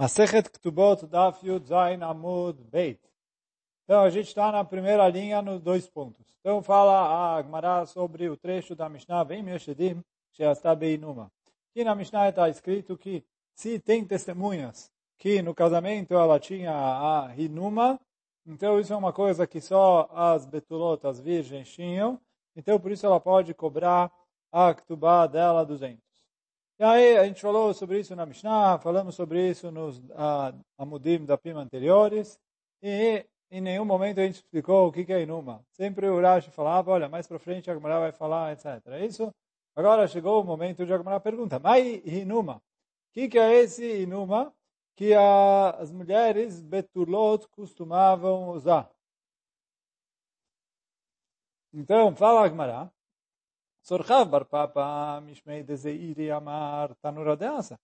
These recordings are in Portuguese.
Masechet Ktubot Daf Yud Zain Amud Beit. Então, a gente está na primeira linha nos dois pontos. Então, fala a Gemara sobre o trecho da Mishnah, Vem Yeshedim, Sheasta Beinuma. Aqui na Mishnah está escrito que se tem testemunhas que no casamento ela tinha a Hinuma, então isso é uma coisa que só as Betulot, as virgens, tinham, então por isso ela pode cobrar a Ktubá dela 200. E aí a gente falou sobre isso na Mishnah, falamos sobre isso nos uh, Amudim da Pima anteriores, e em nenhum momento a gente explicou o que, é Inuma. Sempre o Rashi falava, olha, mais para frente a Gemara vai falar, etc. É isso? Agora chegou o momento de a Gemara pergunta, mas Inuma? O que, que é esse Inuma que a, as mulheres Betulot costumavam usar? Então, fala a Sorchav bar Papa Mishmei de Zeiri Amar Tanura de Asa.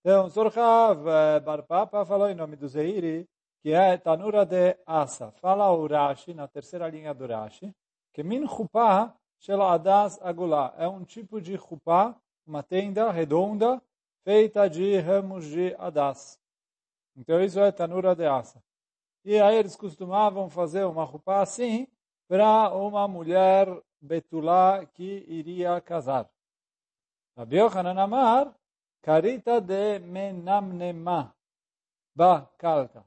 Então, Sorchav bar Papa falou em nome do Zeiri, que é Tanura de Asa. Fala o Rashi, na terceira linha do Rashi, que Min Chupá Shel Adas Agulá. É um tipo de Chupá, uma tenda redonda, feita de ramos de Adas. Então, isso é Tanura de Asa. E aí eles costumavam fazer uma Chupá assim, para uma mulher Betulá que iria casar. Rabi Yochanan Amar, carita de menamnema, ba kalka.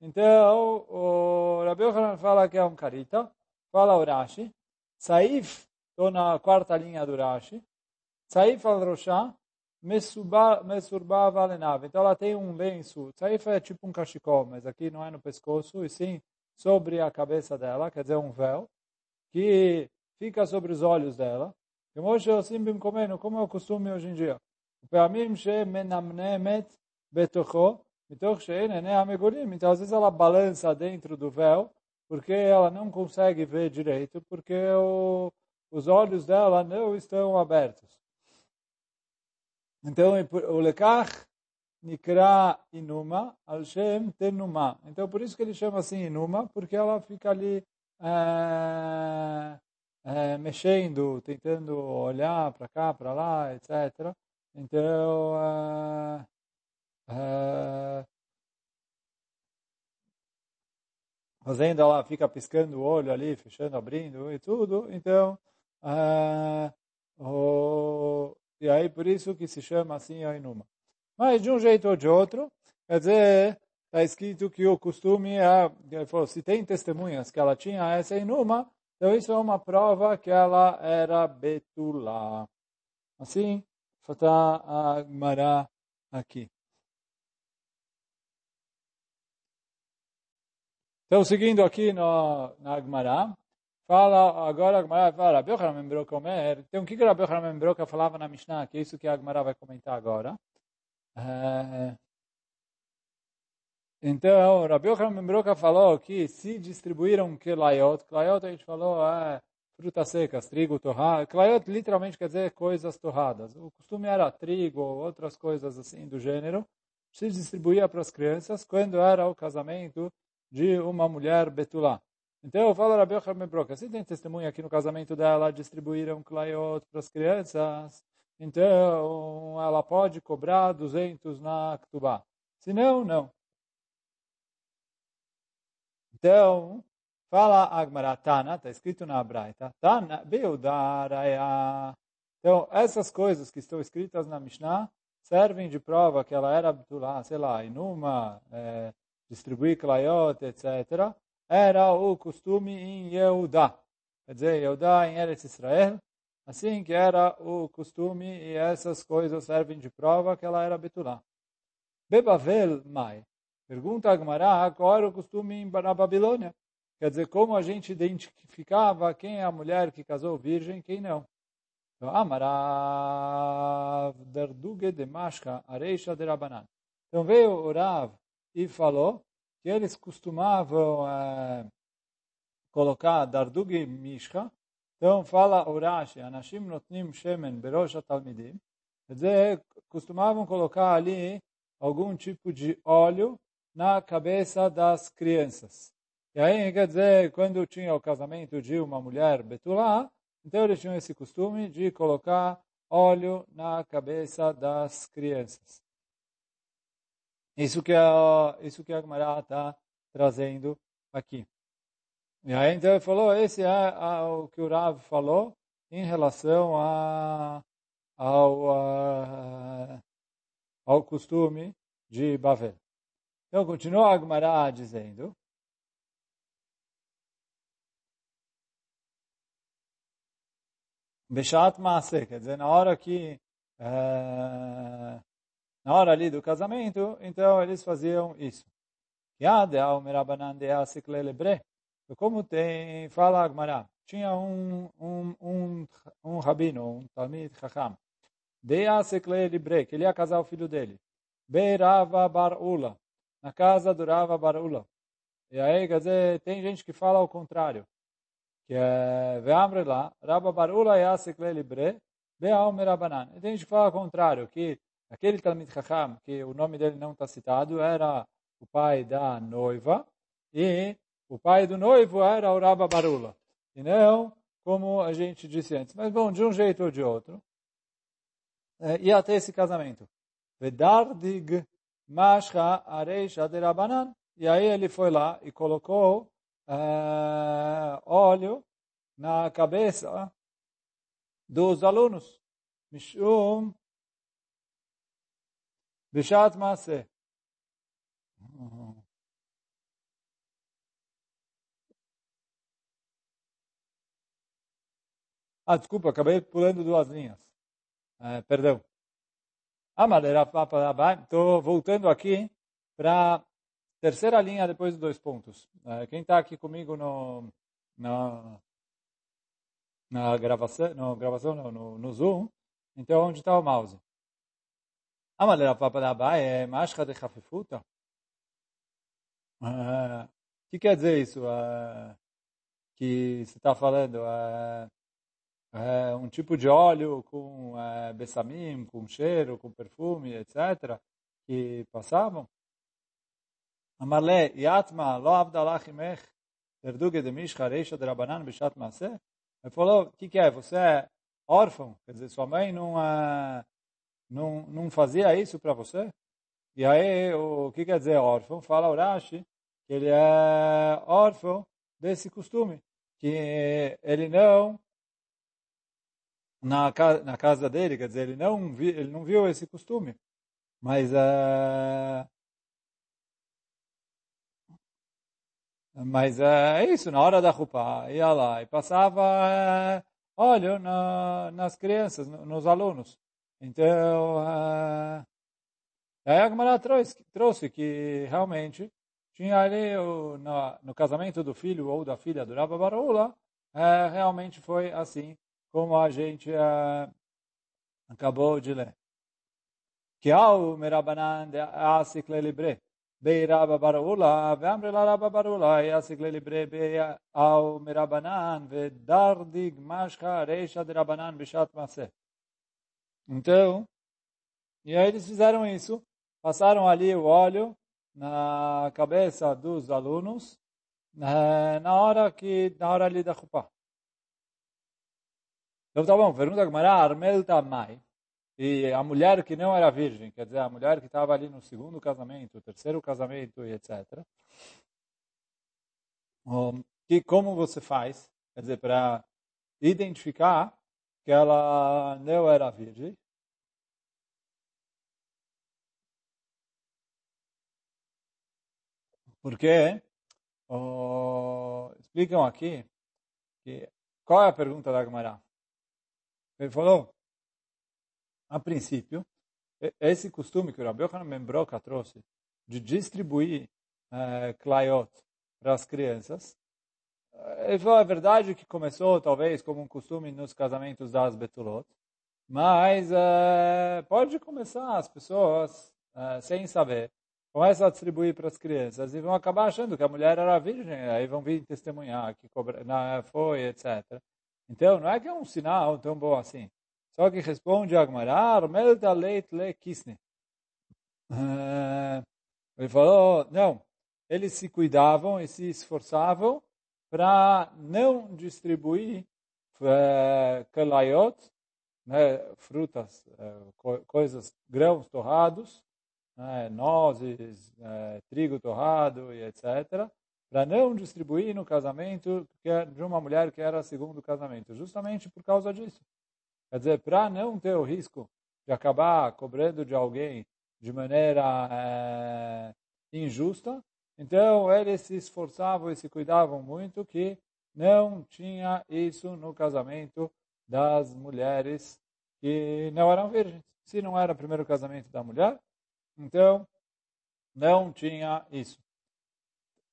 Então, o Rabi Yochanan fala que é um carita, fala o Rashi, Saif, estou na quarta linha do Rashi, Saif al-Roshá, Mesurba valenav. Então ela tem um lenço. Saif é tipo um cachecol, mas aqui não é no pescoço, e sim sobre a cabeça dela, quer dizer, um véu, que fica sobre os olhos dela. Como é o costume hoje em dia. Então, às vezes ela balança dentro do véu, porque ela não consegue ver direito, porque o, os olhos dela não estão abertos. Então, o lekach nikra inuma, al shem tenuma. Então, por isso que ele chama assim inuma, porque ela fica ali é, é, mexendo, tentando olhar para cá, para lá, etc. Então, é, é, fazendo ela fica piscando o olho ali, fechando, abrindo e tudo. Então, é, o, e aí por isso que se chama assim a Inuma. Mas de um jeito ou de outro, quer dizer, está escrito que o costume é, falou, se tem testemunhas que ela tinha essa Inuma, então isso é uma prova que ela era Betulá. Assim, está a Gmará aqui. Então, seguindo aqui no, na Agmará, fala, agora a Agmará fala, Rabi Yochanan lembrou comer. Então, o que, que Rabi Yochanan lembrou que falava na Mishnah, que é isso que a Agmará vai comentar agora. É, então, Rabi Yochanan Broca falou que se distribuíram kelayot, kelayot a gente falou é frutas secas, trigo, torrado. Kelayot literalmente quer dizer coisas torradas. O costume era trigo ou outras coisas assim do gênero. Se distribuía para as crianças quando era o casamento de uma mulher betulá. Então, eu falo Rabi Yochanan Broca, se tem testemunha aqui no casamento dela, distribuíram kelayot para as crianças, então ela pode cobrar 200 na Ktubá. Se não, não. Então, fala Agmará Tana, está escrito na Braita, Tana Beudaraya. Então, essas coisas que estão escritas na Mishnah servem de prova que ela era, lá, sei lá, inuma, é, distribuir clayot, etc. Era o costume em Yehudá. Quer dizer, Yehudá em Eretz Israel, assim que era o costume e essas coisas servem de prova que ela era betulá. Bebavel Mai. Pergunta a Gemara qual era o costume na Babilônia. Quer dizer, como a gente identificava quem é a mulher que casou virgem quem não. Então, Amarav Darduge de Mashka Areisha de. Então veio o Rav e falou que eles costumavam é, colocar Darduge Mishka. Então fala o Rashi, Anashim Notnim Shemen Berosh Talmidim. Quer dizer, costumavam colocar ali algum tipo de óleo na cabeça das crianças. E aí, quer dizer, quando tinha o casamento de uma mulher betulá, então eles tinham esse costume de colocar óleo na cabeça das crianças. Isso que, é, isso que a Gemara está trazendo aqui. E aí então ele falou, esse é o que o Rav falou em relação a, ao, a, ao costume de Bavel. Então continua a Gemara dizendo, Beshat Maase, quer dizer, na hora que, é, na hora ali do casamento, então eles faziam isso. Como tem, fala Agmará, tinha um, um, um, um rabino, um Talmid Chacham, de Aseklelebre, que ele ia casar o filho dele, Beirava Barula, na casa do Rava Barula. E aí, quer dizer, tem gente que fala o contrário que é Ve'amre lá, Rabba Barula Yasek Lelibre, Be'alme Rabanan. E tem gente que fala o contrário, que aquele Talmid Chacham, que o nome dele não está citado, era o pai da noiva, e o pai do noivo era o Rabba Barula. E não como a gente disse antes. Mas, bom, de um jeito ou de outro, é, ia ter esse casamento. Vedardig Mashcha Areisha de Rabanan. E aí ele foi lá e colocou uh, óleo na cabeça dos alunos. Mishum Bishat Maaseh. Ah, desculpa, acabei pulando duas linhas. É, perdão. Ah, Estou voltando aqui para Terceira linha depois dos dois pontos. É, quem está aqui comigo no, na, na gravação, no, gravação no, no Zoom, então onde está o mouse? A maneira para dar é máscara de hafifuta. O uh, que quer dizer isso? Uh, que você está falando? Uh, uh, um tipo de óleo com uh, bessamim, com cheiro, com perfume, etc. Que passavam? Amarle, Yatma, lo avdalach imech, verduge de mishcha, reisha de rabanan, bishat maaseh. Ele falou, o que, que é? Você é órfão? Quer dizer, sua mãe não, uh, não, não fazia isso para você? E aí, o que quer dizer órfão? Fala Urashi que ele é órfão desse costume. Que ele não, na, na casa dele, quer dizer, ele não, vi, ele não viu esse costume. Mas uh, Mas é isso, na hora da roupa, ia lá e passava é, óleo na, nas crianças, nos alunos. Então, é, aí a Gemara trouxe, trouxe que realmente tinha ali o, no, no, casamento do filho ou da filha do Rabba é, realmente foi assim como a gente uh, acabou de ler. Que ao merabanan de asikle libre, bei rabba barula, ve amre la rabba barula, e asikle libre bei ao merabanan ve dardig mashka reisha de rabanan bishat maseh. Então, e aí eles fizeram isso, passaram ali o óleo na cabeça dos alunos, eh, na hora que na hora ali da Jupá. Então tá bom, pergunta Gamara, Armel Tamai. E a mulher que não era virgem, quer dizer, a mulher que estava ali no segundo casamento, terceiro casamento e etc. Um, que como você faz, quer dizer, para identificar que ela não era virgem? Porque explicam aqui que qual é a pergunta da Gemara? Ele falou a princípio, esse costume que o Rabbi Yochanan Membroca trouxe de distribuir é, clayot para as crianças, ele falou, é verdade que começou talvez como um costume nos casamentos das Betulot, mas é, pode começar as pessoas, é, sem saber, começam a distribuir para as crianças e vão acabar achando que a mulher era virgem, aí vão vir testemunhar que não, foi, etc. Então, não é que é um sinal tão bom assim. Só que responde Agmará, Armel da leit le kisne. Eh, ele falou, não, eles se cuidavam e se esforçavam para não distribuir kalayot, né, frutas, co coisas, grãos torrados, né, nozes, é, trigo torrado e etc., para não distribuir no casamento é de uma mulher que era segundo casamento, justamente por causa disso. Quer dizer, para não ter o risco de acabar cobrando de alguém de maneira é, injusta, então eles se esforçavam e se cuidavam muito que não tinha isso no casamento das mulheres que não eram virgens. Se não era o primeiro casamento da mulher, então não tinha isso.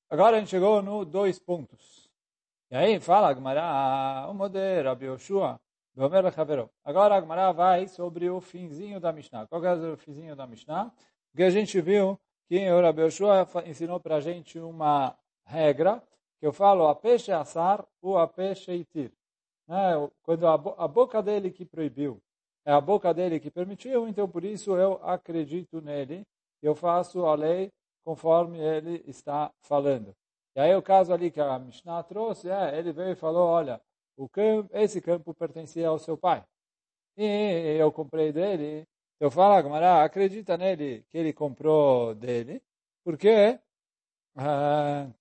Agora a gente chegou no dois pontos. E aí fala Agmará, o Moder, Rabi Yoshua, Agora a Agmará vai sobre o finzinho da Mishnah. Qual é o finzinho da Mishnah? Porque a gente viu que o Rabi Yoshua ensinou para a gente uma regra, que eu falo a peixe assar ou a peixe itir. Né? Quando a, bo a boca dele que proibiu, é a boca dele que permitiu, então por isso eu acredito nele, eu faço a lei conforme ele está falando. E aí o caso ali que a Mishnah trouxe, é, ele veio e falou, olha, o campo, esse campo pertencia ao seu pai. E eu comprei dele. Eu falo, Gamara, acredita nele que ele comprou dele, porque uh,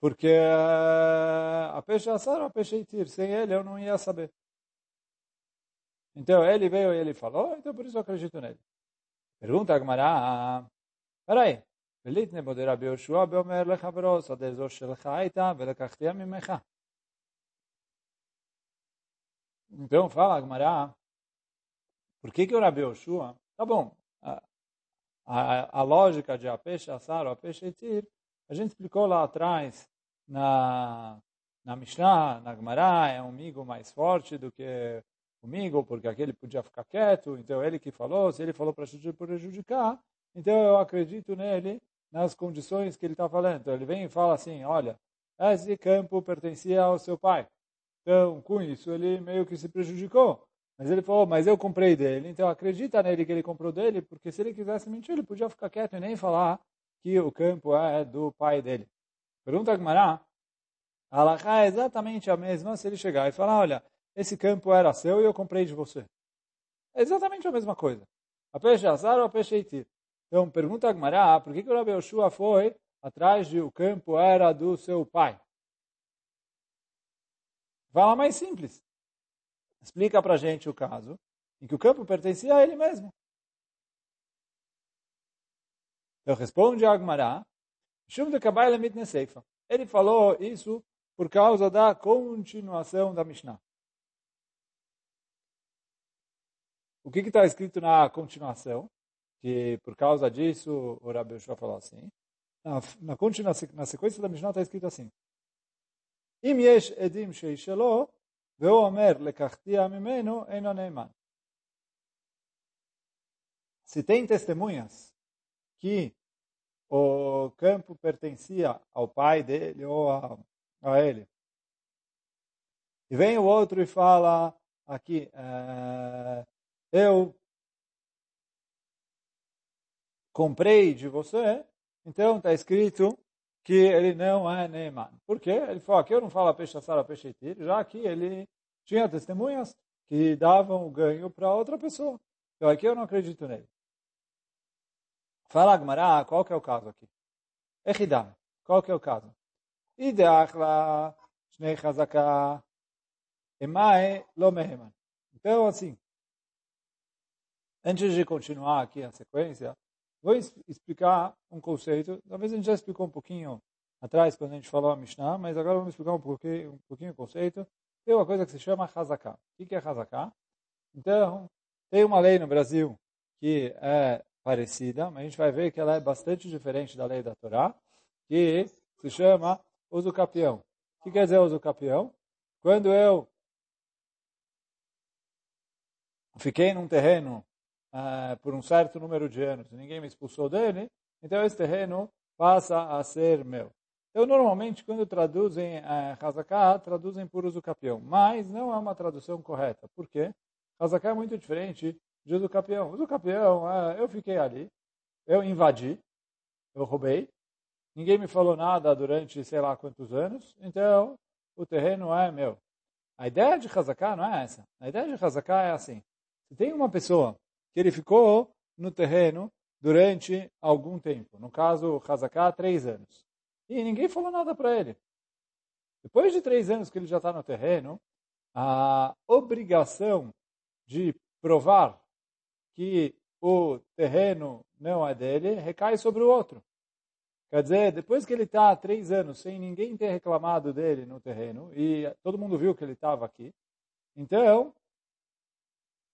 porque uh, a peixe assar, a peixe itir, sem ele eu não ia saber. Então ele veio e ele falou, então por isso eu acredito nele. Pergunta a Gamara, פראי, וליתנה בו דרבי יהושע ואומר לחברו, שדה זו שלך הייתה ולקחתיה ממך. Então fala Agmará, por que que o Rabi Yoshua, tá bom, a, a, a lógica de Apesh Asar ou Apesh Etir, a gente explicou lá atrás na, na Mishnah, na Agmará, é um amigo mais forte do que o amigo, porque aquele podia ficar quieto, então ele que falou, se ele falou para prejudicar, então eu acredito nele nas condições que ele está falando. Então ele vem e fala assim, olha, esse campo pertencia ao seu pai. Então, com isso, ele meio que se prejudicou. Mas ele falou, mas eu comprei dele, então acredita nele que ele comprou dele, porque se ele quisesse mentir, ele podia ficar quieto e nem falar que o campo é do pai dele. Pergunta a Gmará, a Alaha é exatamente a mesma se ele chegar e falar, olha, esse campo era seu e eu comprei de você. É exatamente a mesma coisa. A peixe azar ou a peixe itir. Então, pergunta a Gmará, por que, que o Rabi Yoshua foi atrás de o campo era do seu pai? Fala mais simples. Explica para gente o caso em que o campo pertencia a ele mesmo. Então, responde a Agmará, ele falou isso por causa da continuação da Mishnah. O que está escrito na continuação? que por causa disso o Rabi Yoshua falou assim. Na, na, na sequência da Mishnah está escrito assim. אם יש עדים שישאלו, והוא אומר לקחתיה ממנו, אינו נאמן. Se tem testemunhas que o campo pertencia ao pai dele ou a, a ele, e vem o outro e fala aqui, é, eu comprei de você, então está escrito que ele não é Neyman. Por quê? Ele falou, aqui eu não falo peixe assar, peixe itir, já que ele tinha testemunhas que davam o ganho para outra pessoa. Então aqui eu não acredito nele. Fala Agmará, qual que é o caso aqui? Echidam, qual que é o caso? Ideachla, Shnei Chazaka, Emae, Lo Meheman. Então, assim, antes de continuar aqui a sequência, Vou explicar um conceito. Talvez a gente já explicou um pouquinho atrás, quando a gente falou a Mishnah, mas agora vamos explicar um pouquinho, um pouquinho o conceito. Tem uma coisa que se chama Hazaká. O que é Hazaká? Então, tem uma lei no Brasil que é parecida, mas a gente vai ver que ela é bastante diferente da lei da Torá, que se chama uso capião. O que quer dizer uso capião? Quando eu fiquei num terreno uh, por um certo número de anos ninguém me expulsou dele, então esse terreno passa a ser meu. Então, normalmente, quando traduzem uh, Hazaká, traduzem por uso capião, mas não é uma tradução correta. Por quê? Hazaká é muito diferente de uso capião. Uso capião, uh, eu fiquei ali, eu invadi, eu roubei, ninguém me falou nada durante sei lá quantos anos, então o terreno é meu. A ideia de Hazaká não é essa. A ideia de Hazaká é assim. Se tem uma pessoa que ele ficou no terreno durante algum tempo. No caso, Hazaká, três anos. E ninguém falou nada para ele. Depois de três anos que ele já está no terreno, a obrigação de provar que o terreno não é dele recai sobre o outro. Quer dizer, depois que ele está três anos sem ninguém ter reclamado dele no terreno, e todo mundo viu que ele estava aqui, então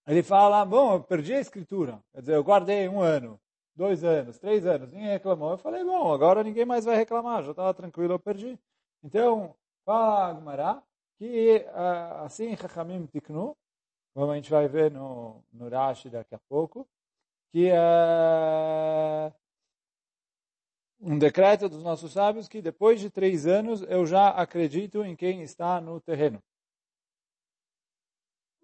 ele fala, bom, eu perdi a escritura. Quer dizer, eu guardei um ano, dois anos, três anos, ninguém reclamou. Eu falei, bom, agora ninguém mais vai reclamar, já estava tranquilo, eu perdi. Então, fala Agmará, que ah, assim Chachamim tiknu, como a gente vai ver no, no Rashi daqui a pouco, que é um decreto dos nossos sábios que depois de três anos eu já acredito em quem está no terreno.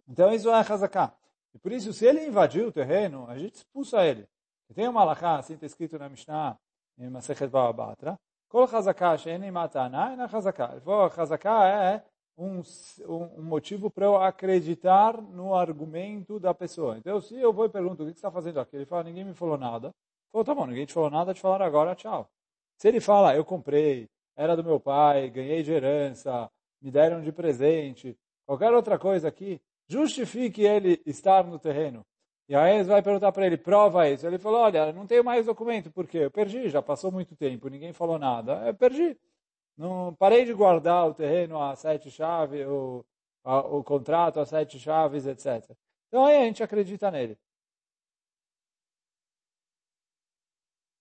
Então isso é Hazaká. E por isso, se ele invadiu o terreno, a gente expulsa ele. E tem uma alahá, assim está escrito na Mishnah, em Masechet Ba'abatra, Kol Hazaká she'eni matana ena Hazaká. Ele falou, Hazaká é um, um motivo para eu acreditar no argumento da pessoa. Então, se eu vou e pergunto, o que você está fazendo aqui? Ele fala, ninguém me falou nada. Falou, tá bom, ninguém te falou nada, te falaram agora, tchau. Se ele fala, eu comprei, era do meu pai, ganhei de herança, me deram de presente, qualquer outra coisa aqui, justifique ele estar no terreno. E aí você vai perguntar para ele, prova isso. Ele falou, olha, não tenho mais documento, por quê? Eu perdi, já passou muito tempo, ninguém falou nada. Eu perdi. Não parei de guardar o terreno a sete chaves, o, a, o contrato a sete chaves, etc. Então aí a gente acredita nele.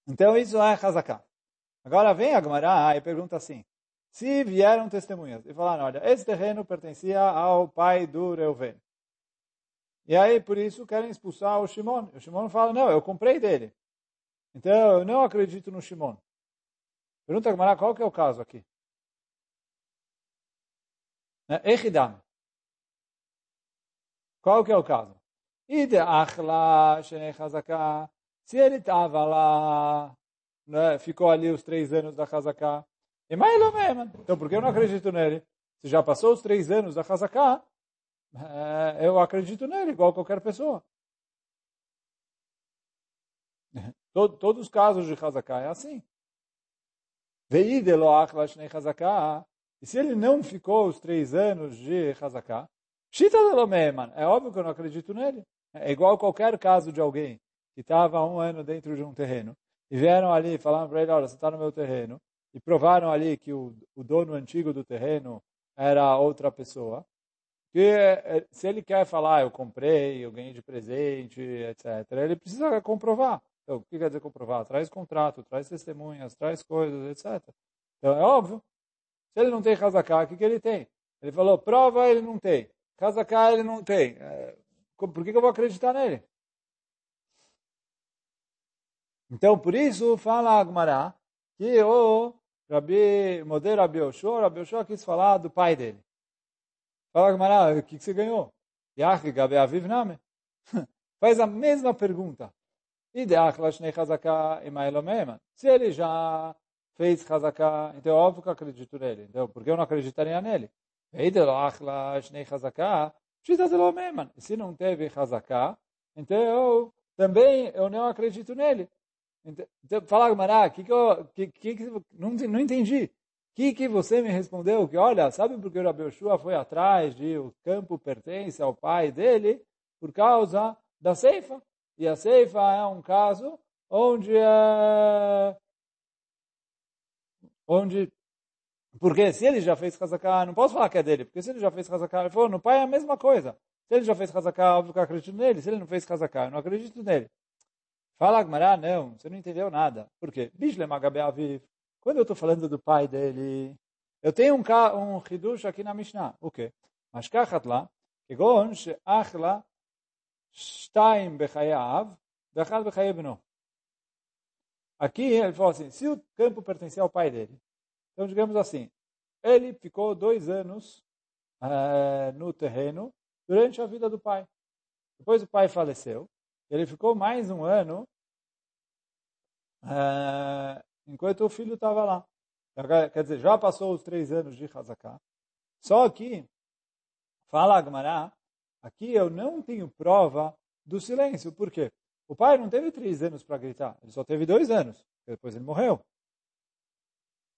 Então isso é Hazaká. Agora vem a Gemara e pergunta assim, se vieram testemunhas e falaram, olha, esse terreno pertencia ao pai do Reuven. E aí, por isso, querem expulsar o Shimon. O Shimon fala, não, eu comprei dele. Então, eu não acredito no Shimon. Pergunta a Gemara, qual que é o caso aqui? Né? Echidam. Qual que é o caso? Ide achla. Se ele estava lá, né, ficou ali os três anos da Hazaká, e mais ou menos. Então, por que eu não acredito nele? Se já passou os três anos da Hazaká, é, eu acredito nele, igual qualquer pessoa. Todos os casos de Hazaká é assim. E se ele não ficou os três anos de Hazaká, é óbvio que eu não acredito nele. É igual qualquer caso de alguém que estava um ano dentro de um terreno e vieram ali falando para ele, olha, você está no meu terreno, e provaram ali que o, o dono antigo do terreno era outra pessoa, que eh, se ele quer falar, eu comprei, eu ganhei de presente, etc., ele precisa comprovar. Então, o que quer dizer comprovar? Traz contrato, traz testemunhas, traz coisas, etc. Então, é óbvio. Se ele não tem casacar, o que, que ele tem? Ele falou, prova, ele não tem. Casacar, ele não tem. É, por que, que eu vou acreditar nele? Então, por isso, fala Agmará que o Rabi, modelo Rabi Oshua, Rabi Oshua quis falar do pai dele. Fala Agmará, o que, que você ganhou? Yach Gabi Aviv Name. Faz a mesma pergunta. Se ele já fez Hazaká, então é óbvio que eu acredito nele. Então, por que eu não acreditaria nele? Se não teve Hazaká, então eu, também eu não acredito nele. Então, fala Gumará, que que eu, que, que, que, não, não entendi. O que, que você me respondeu? Que olha, sabe por que o Rabi Yoshua foi atrás de o campo pertence ao pai dele? Por causa da ceifa. E a ceifa é um caso onde é, onde porque se ele já fez casacar, não posso falar que é dele, porque se ele já fez casacar, ele falou, no pai é a mesma coisa. Se ele já fez casacar, óbvio que eu acredito nele. Se ele não fez casacar, eu não acredito nele. Fala Agmará, não, você não entendeu nada. Por quê? Bishle Aviv. Quando eu estou falando do pai dele, eu tenho um, um hidush aqui na Mishnah. O quê? Mas kachat lá, כגון שאח לה שתיים בחייו ואחד בחיי בנו. Aqui ele falou assim, se o campo pertencia ao pai dele, então digamos assim, ele ficou dois anos uh, no terreno durante a vida do pai. Depois o pai faleceu, ele ficou mais um ano uh, enquanto o filho estava lá. Quer dizer, já passou os três anos de Hazaká. Só que, fala Agmará, aqui eu não tenho prova do silêncio. Por quê? O pai não teve três anos para gritar, ele só teve dois anos, depois ele morreu.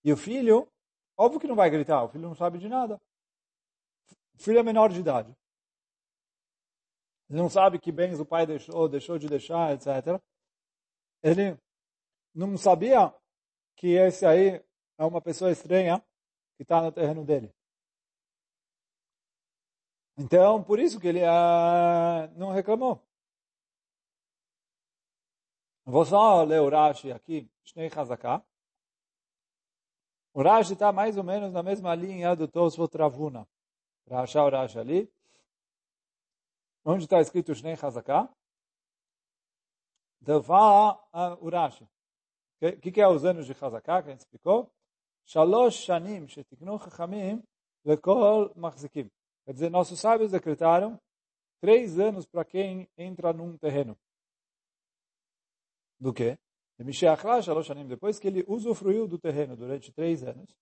E o filho, óbvio que não vai gritar, o filho não sabe de nada. O filho é menor de idade. Ele não sabe que bens o pai deixou, deixou de deixar, etc. Ele não sabia que esse aí é uma pessoa estranha que está no terreno dele. Então, por isso que ele uh, não reclamou. Vou só ler o Rashi aqui, Shnei Hazaká. O Rashi está mais ou menos na mesma linha do Tosfot Ravuna. Para achar o Rashi ali. Onde está escrito Shnei Hazaká? Então fala uh, o Rashi. O que, que é os anos de Hazaká, que a gente explicou? Shalosh Shanim Shetiknu Chachamim Lekol Machzikim. Quer dizer, nossos sábios decretaram três anos para quem entra num terreno. Do quê? Depois que ele usufruiu do terreno durante três anos,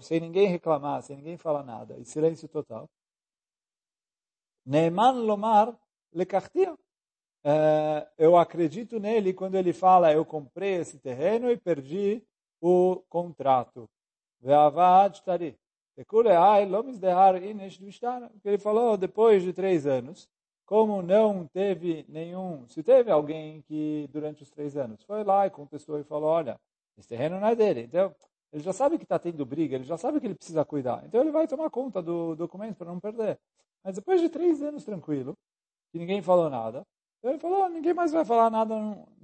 sem ninguém reclamar, sem ninguém falar nada, e silêncio total. Neeman Lomar Lekachtia. É, eu acredito nele quando ele fala, eu comprei esse terreno e perdi o contrato. Tari. Ele falou, depois de três anos, como não teve nenhum, se teve alguém que durante os três anos foi lá e contestou e falou, olha, esse terreno não é dele. Então, ele já sabe que está tendo briga, ele já sabe que ele precisa cuidar. Então, ele vai tomar conta do documento para não perder. Mas depois de três anos tranquilo, que ninguém falou nada, então ele falou, ninguém mais vai falar nada,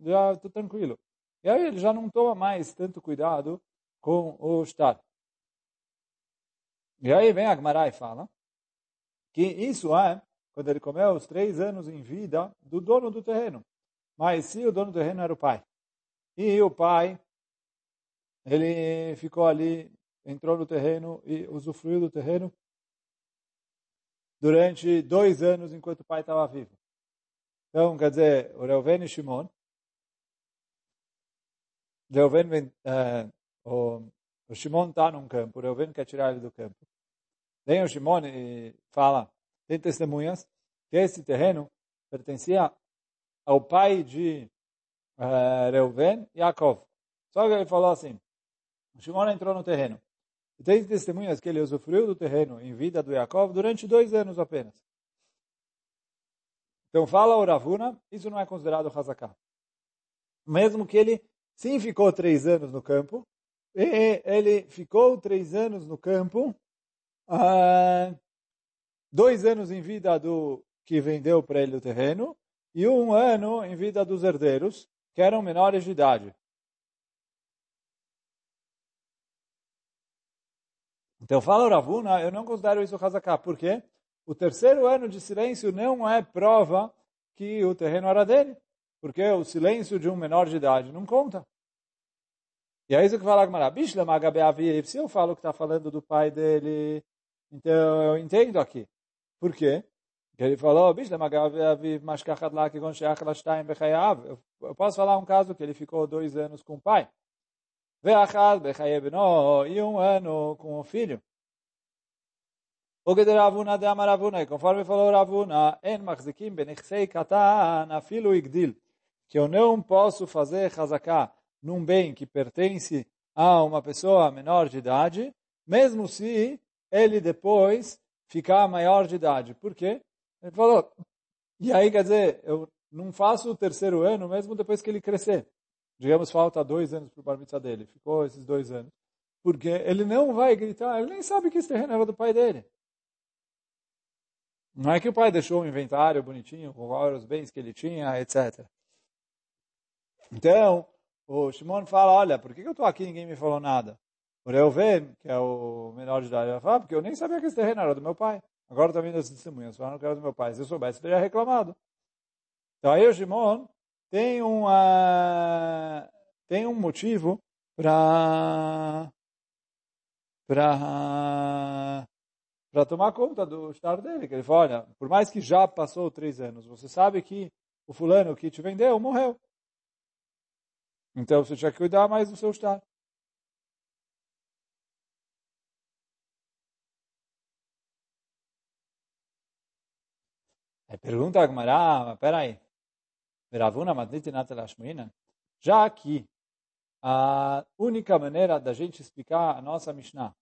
já estou tranquilo. E aí ele já não toma mais tanto cuidado com o Estado. E aí vem Agmará e fala que isso é quando ele comeu os três anos em vida do dono do terreno. Mas se o dono do terreno era o pai, e o pai, ele ficou ali, entrou no terreno e usufruiu do terreno durante dois anos enquanto o pai estava vivo. Então, quer dizer, o Reuven e Shimon, Reuven, uh, o, o Shimon está num campo, o Reuven quer tirar ele do campo. Vem o Shimon e fala, tem testemunhas, que esse terreno pertencia ao pai de uh, Reuven, Yaakov. Só que ele falou assim, Shimon entrou no terreno. E tem testemunhas que ele usufruiu do terreno em vida do Yaakov durante dois anos apenas. Então fala o Ravuna, isso não é considerado Hazaká. Mesmo que ele sim ficou três anos no campo, ele ficou três anos no campo, ah, dois anos em vida do que vendeu para ele o terreno e um ano em vida dos herdeiros, que eram menores de idade. Então fala Ravuna, eu não considero isso Hazaká, porque o terceiro ano de silêncio não é prova que o terreno era dele, porque o silêncio de um menor de idade não conta. E é isso que fala Agmará. Se eu falo que está falando do pai dele, então, eu entendo aqui. Por quê? Porque ele falou, eu posso falar um caso que ele ficou dois anos com o pai. E um ano com o filho. O que Ravuna de Amaravuna, conforme falou Ravuna, en machzikim benichsei katan afilu igdil, que eu não posso fazer chazaká num bem que pertence a uma pessoa menor de idade, mesmo se ele depois ficar maior de idade. Por quê? Ele falou, e aí quer dizer, eu não faço o terceiro ano mesmo depois que ele crescer. Digamos, falta dois anos para o bar mitzvah dele. Ficou esses dois anos. Porque ele não vai gritar, ele nem sabe que esse terreno era do pai dele. Não é que o pai deixou um inventário bonitinho com vários bens que ele tinha, etc. Então, o Shimon fala, olha, por que eu estou aqui e ninguém me falou nada? O Reuven, que é o menor de idade, ele fala, porque eu nem sabia que esse terreno era do meu pai. Agora está vindo as testemunhas, falando que era do meu pai. Se eu soubesse, eu teria reclamado. Então aí o Shimon tem, uma, tem um motivo para para para tomar conta do estado dele. Que ele fala, olha, por mais que já passou três anos, você sabe que o fulano que te vendeu morreu. Então você tinha que cuidar mais do seu estado. Aí pergunta a Agmará, mas peraí. Já que a única maneira da gente explicar a nossa Mishnah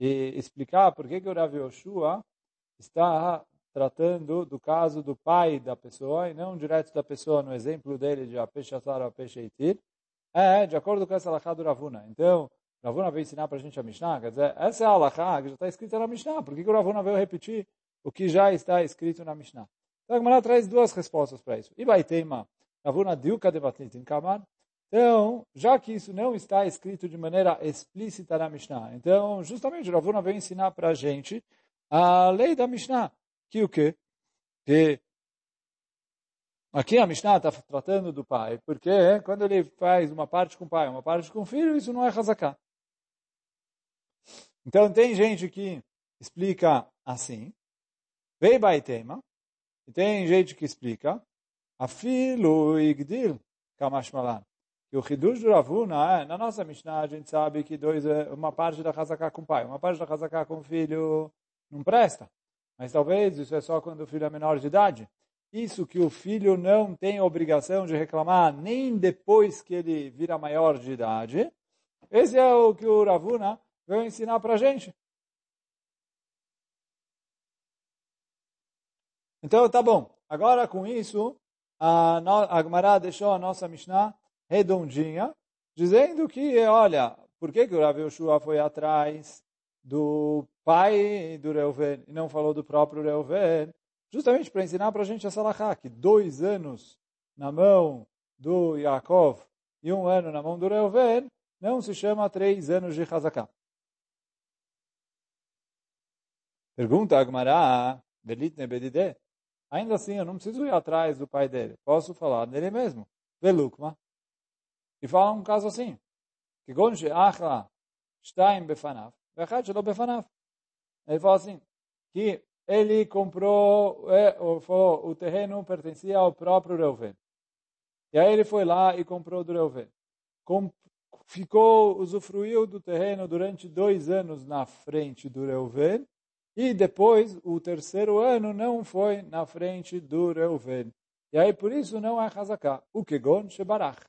e explicar por que, que o Rav Yoshua está tratando do caso do pai da pessoa e não direto da pessoa no exemplo dele de Apeshatar ou Apesheitir, é de acordo com essa alahá do Ravuna. Então, Ravuna veio ensinar para a gente a Mishnah, quer dizer, essa é a alahá que já está escrita na Mishnah, por que, que o Ravuna veio repetir o que já está escrito na Mishnah? Então, a traz duas respostas para isso. Ibaitema, Ravuna então, já que isso não está escrito de maneira explícita na Mishnah, então, justamente, Ravuna veio ensinar para a gente a lei da Mishnah, que o quê? Que aqui a Mishnah está tratando do pai, porque quando ele faz uma parte com o pai, uma parte com o filho, isso não é hazaká. Então, tem gente que explica assim, vei baitema, e tem gente que explica, afilo igdil kamashmalan, que o Hidush do Ravuna, é, na nossa Mishnah, a gente sabe que dois, é, uma parte da Hazaká com o pai, uma parte da Hazaká com o filho não presta. Mas talvez isso é só quando o filho é menor de idade. Isso que o filho não tem obrigação de reclamar nem depois que ele vira maior de idade. Esse é o que o Ravuna veio ensinar para a gente. Então, tá bom. Agora, com isso, a, a Gemara deixou a nossa Mishnah redondinha, dizendo que, olha, por que, que o Rav Yoshua foi atrás do pai do Reuven e não falou do próprio Reuven? Justamente para ensinar para a gente essa lahá, que dois anos na mão do Yaakov e um ano na mão do Reuven não se chama três anos de Hazaká. Pergunta Agmará, Belitne Bedide. Ainda assim, eu não preciso ir atrás do pai dele. Posso falar dele mesmo. Velukma. E fala um caso assim. Que gonche achla shtaim befanav, befanav. Ele fala assim, que ele comprou, é, o terreno pertencia ao próprio Reuven. E aí ele foi lá e comprou do Reuven. Ficou, usufruiu do terreno durante dois anos na frente do Reuven. E depois, o terceiro ano não foi na frente do Reuven. E aí, por isso, não é Hazaká. O Kegon Shebarach.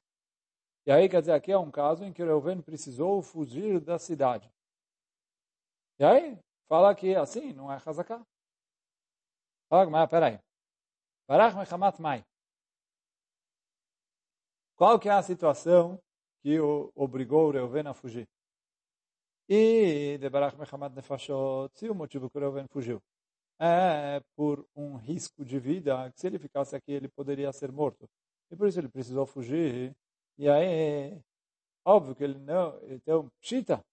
E aí, quer dizer, aqui é um caso em que Reuven precisou fugir da cidade. E aí, fala que assim, não é Hazaká. Fala, mas peraí. Barach mechamat mai. Qual que é a situação que o obrigou o Reuven a fugir? E de Barach mechamat nefashot, se o motivo que o Reuven fugiu é por um risco de vida, que se ele ficasse aqui ele poderia ser morto. E por isso ele precisou fugir e aí, óbvio que ele não, então, pshita,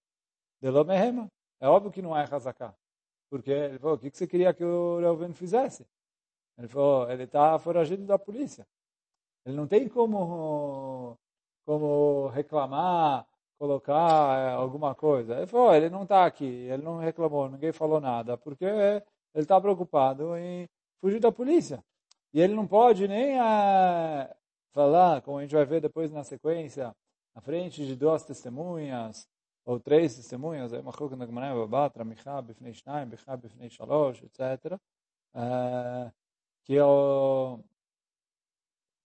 de Lomehema, é óbvio que não é Hazaká. Porque ele falou, o que você queria que o Reuven fizesse? Ele falou, ele está foragido da polícia. Ele não tem como, como reclamar, colocar eh, alguma coisa. Ele falou, ele não está aqui, ele não reclamou, ninguém falou nada, porque ele está preocupado em fugir da polícia. E ele não pode nem uh, falar, como a gente vai ver depois na sequência, na frente de duas testemunhas, ou três testemunhas, aí machuk na Gemara, Babatra, Micha, Bifnei Shnaim, Bicha, Bifnei Shalosh, etc. Uh, que é o...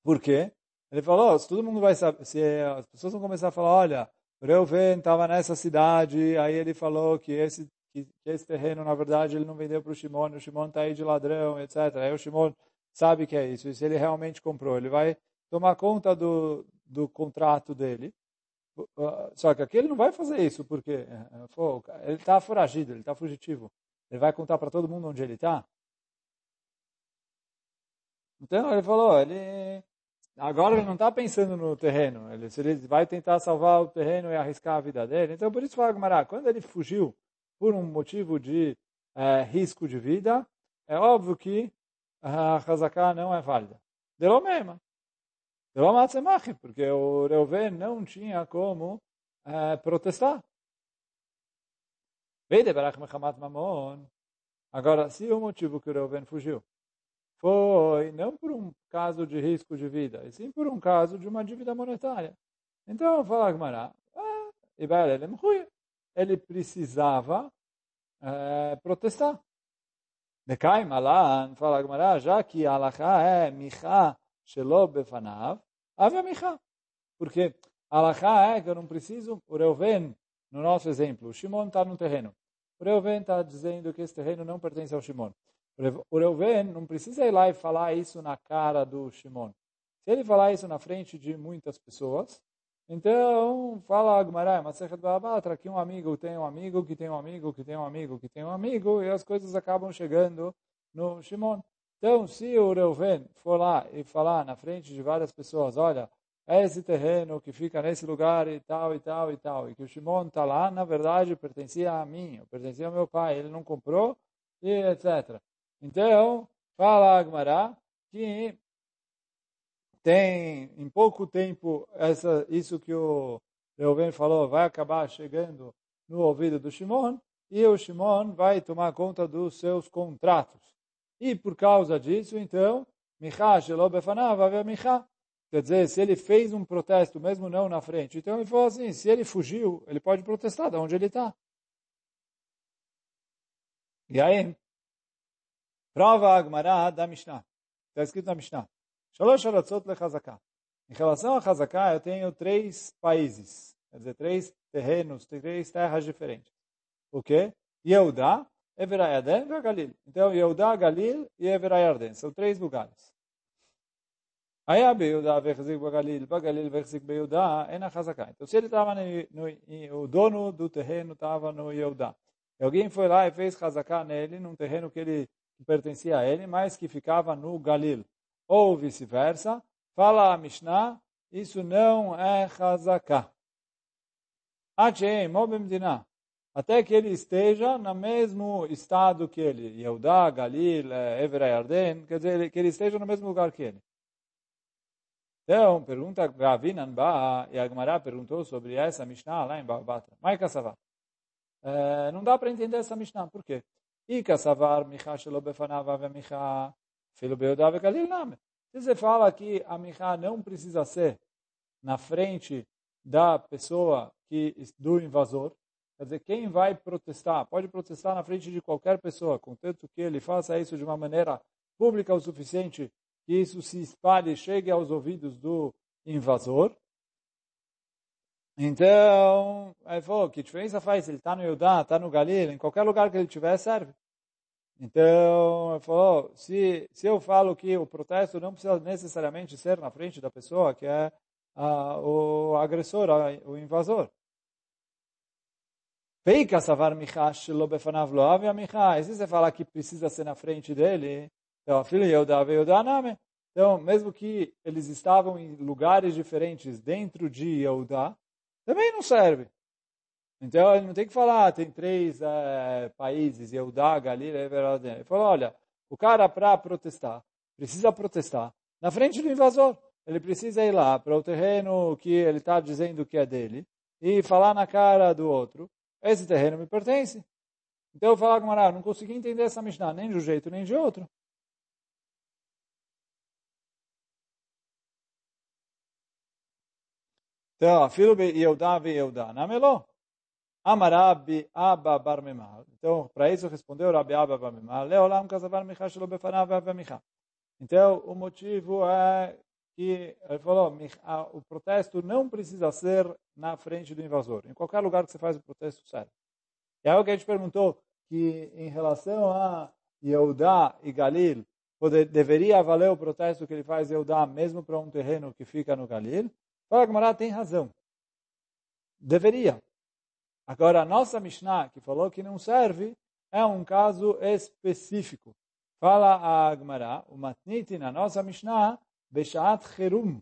Por quê? Ele falou, se todo mundo vai saber, se as pessoas vão começar a falar, olha, Reuven estava nessa cidade, aí ele falou que esse, que, esse terreno, na verdade, ele não vendeu para o Shimon, o Shimon está aí de ladrão, etc. Aí o Shimon sabe que é isso, e se ele realmente comprou, ele vai tomar conta do, do contrato dele. Só que aqui ele não vai fazer isso, porque ele está foragido, ele está fugitivo. Ele vai contar para todo mundo onde ele está. Então ele falou, ele agora ele não está pensando no terreno. Ele, ele vai tentar salvar o terreno e arriscar a vida dele. Então por isso fala Gumará, quando ele fugiu por um motivo de é, risco de vida, é óbvio que a Hazaká não é válida. Deu mesmo porque o Reuven não tinha como uh, protestar. Agora, se o motivo que o Reuven fugiu foi não por um caso de risco de vida, e sim por um caso de uma dívida monetária. Então, fala Gmará, ah, ele precisava uh, protestar. Decai malan, fala Gmará, já que Alaha é micha shelo befanav, avamicha. Porque a é que eu não preciso, o Reuven, no nosso exemplo, o Shimon está no terreno. O Reuven está dizendo que esse terreno não pertence ao Shimon. O Reuven não precisa ir lá e falar isso na cara do Shimon. Se ele falar isso na frente de muitas pessoas, então fala Agmará, Masechet Babatra, que um amigo tem um amigo, que tem um amigo, que tem um amigo, que tem um amigo, e as coisas acabam chegando no Shimon. Então, se o Reuven for lá e falar na frente de várias pessoas, olha, é esse terreno que fica nesse lugar e tal, e tal, e tal, e que o Shimon está lá, na verdade, pertencia a mim, pertencia ao meu pai, ele não comprou, e etc. Então, fala Agmará que tem, em pouco tempo, essa, isso que o Reuven falou vai acabar chegando no ouvido do Shimon, e o Shimon vai tomar conta dos seus contratos. E por causa disso, então, Michá Shelobefanav Michá. Quer dizer, se ele fez um protesto, mesmo não na frente, então ele falou assim, se ele fugiu, ele pode protestar de onde ele está. E aí, prova Agmará da Mishnah. Está escrito na Mishnah. Shalosh Aratzot Lechazaká. Em relação a Hazaká, eu tenho três países, quer dizer, três terrenos, três terras diferentes. O quê? Yehudá, Everayarden e Galil. Então, Yehudá, Galil e Everayarden. São três lugares. Aí a Beyudá, Verzik Bagalil, Bagalil, Verzik Beyudá, é na Hazaká. Então, se ele estava no, o dono do terreno estava no Yehudá. Alguém foi lá e fez Hazaká nele, num terreno que ele pertencia a ele, mas que ficava no Galil. Ou vice-versa. Fala a Mishnah, isso não é Hazaká. Até que ele esteja no mesmo estado que ele, Yehudá, Galil, eh, Evra Yarden, quer dizer, que ele esteja no mesmo lugar que ele. Então, pergunta Gavinan Ba, e a Gemara perguntou sobre essa Mishnah lá em Babatra. Mai Kassavar. É, não dá para entender essa Mishnah, por quê? E Kassavar, Micha Shelo Befanav Ave Micha, Filo Beudá Galil Name. Se você fala que a Micha não precisa ser na frente da pessoa que do invasor, Quer dizer, quem vai protestar? Pode protestar na frente de qualquer pessoa, contanto que ele faça isso de uma maneira pública o suficiente que isso se espalhe chegue aos ouvidos do invasor. Então, ele falou, que diferença faz? Ele está no Yudá, está no Galil, em qualquer lugar que ele estiver, serve. Então, ele falou, se, se eu falo que o protesto não precisa necessariamente ser na frente da pessoa que é uh, o agressor, uh, o invasor. Peika savar michash lo befanav lo ave michash. Se você falar que precisa ser na frente dele, então, filho Yehuda Yehuda name. Então, mesmo que eles estavam em lugares diferentes dentro de Yehuda, também não serve. Então, ele não tem que falar, tem três é, países, Yehuda, Galil, Everadem. Ele falou, olha, o cara para protestar, precisa protestar na frente do invasor. Ele precisa ir lá para o terreno que ele está dizendo que é dele e falar na cara do outro esse terreno me pertence. Então eu falo com não consegui entender essa Mishnah nem de um jeito nem de outro. Então, filho Yehuda ve Yehuda, namelo. Amarabi Abba Bar Memal. Então, para isso respondeu Rabi Abba Bar Memal. Leolam micha shelo befanav micha. Então, o motivo é que ele falou, o protesto não precisa ser na frente do invasor. Em qualquer lugar que você faz o protesto, serve. E aí o que a gente perguntou, que em relação a Yehudá e Galil, poder, deveria valer o protesto que ele faz Yehudá mesmo para um terreno que fica no Galil? Fala Gamara tem razão. Deveria. Agora, a nossa Mishnah, que falou que não serve, é um caso específico. Fala a Agmará, o Matniti, na nossa Mishnah, Beshat Cherum,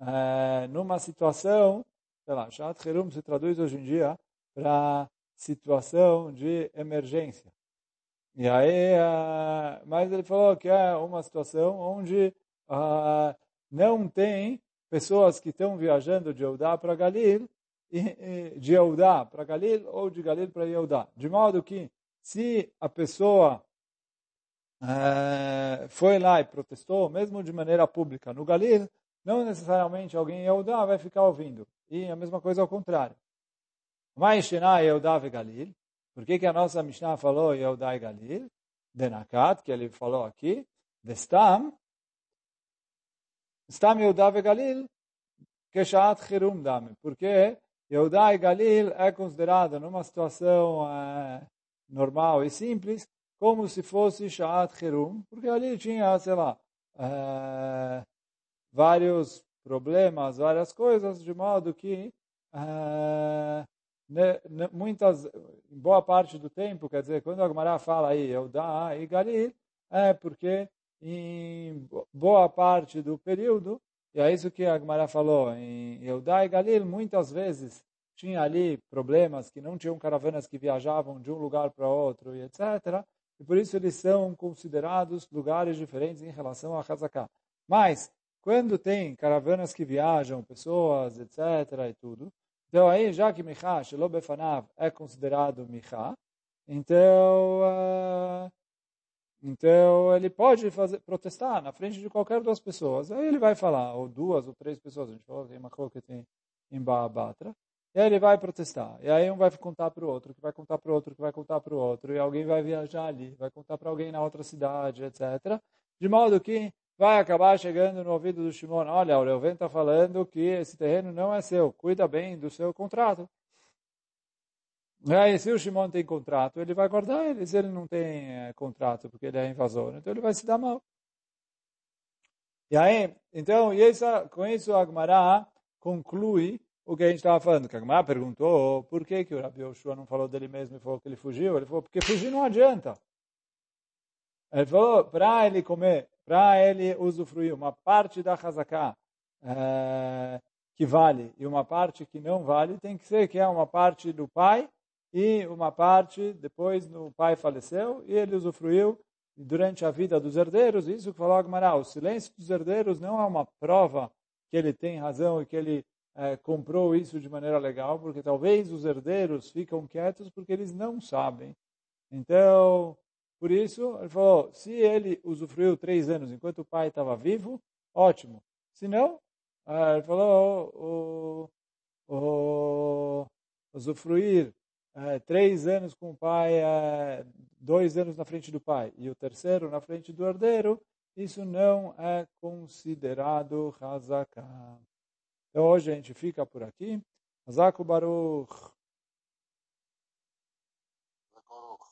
é, numa situação, sei lá, Beshat Cherum se traduz hoje em dia para situação de emergência. E aí, uh, mas ele falou que é uma situação onde uh, não tem pessoas que estão viajando de Eudá para Galil, de Eudá para Galil ou de Galil para Eudá. De modo que, se a pessoa é, foi lá e protestou, mesmo de maneira pública, no Galil, não necessariamente alguém em Yehudá vai ficar ouvindo. E a mesma coisa ao contrário. Mas Shena Yehudá e Galil. Por que, que a nossa Mishnah falou Yehudá e Galil? Denakat, que ele falou aqui. Destam. Stam Yehuda e Galil, Keshat Hirum Dame. Porque Yehuda e Galil é considerado numa situação é, normal e simples, como se fosse Shat Hirum, porque ali tinha, sei lá, é, vários problemas, várias coisas, de modo que é, muitas, boa parte do tempo, quer dizer, quando a Gemara fala aí, Eudá e Galil, é porque em boa parte do período, e é isso que a Gemara falou, em Eudá e Galil, muitas vezes tinha ali problemas que não tinham caravanas que viajavam de um lugar para outro e etc. E por isso eles são considerados lugares diferentes em relação a Hazaká. Mas, quando tem caravanas que viajam, pessoas, etc. e tudo, então aí, já que Michá, Shelobefanav, é considerado Michá, então, uh, então ele pode fazer, protestar na frente de qualquer duas pessoas. Aí ele vai falar, ou duas ou três pessoas, a gente falou tem uma coisa que tem em Baabatra, e aí ele vai protestar. E aí um vai contar para o outro, que vai contar para o outro, que vai contar para o outro, e alguém vai viajar ali, vai contar para alguém na outra cidade, etc. De modo que vai acabar chegando no ouvido do Shimon, olha, o Reuven está falando que esse terreno não é seu, cuida bem do seu contrato. Aí, se o Shimon tem contrato, ele vai guardar ele. Se ele não tem é, contrato, porque ele é invasor, então ele vai se dar mal. E aí, então, e com isso a Gemara conclui o que a gente estava falando. Que a Gemara perguntou por que, que o Rabi Yoshua não falou dele mesmo e falou que ele fugiu. Ele falou, porque fugir não adianta. Ele falou, para ele comer para ele usufruir uma parte da Hazaká é, que vale e uma parte que não vale, tem que ser que é uma parte do pai e uma parte depois o pai faleceu e ele usufruiu durante a vida dos herdeiros. Isso que falou Agmará, o silêncio dos herdeiros não é uma prova que ele tem razão e que ele é, comprou isso de maneira legal, porque talvez os herdeiros ficam quietos porque eles não sabem. Então, por isso, ele falou, se ele usufruiu três anos enquanto o pai estava vivo, ótimo. Se não, ah, ele falou, o, o, usufruir é, três anos com o pai, é, dois anos na frente do pai e o terceiro na frente do herdeiro, isso não é considerado Hazaká. Então hoje a gente fica por aqui. Hazaku Baruch.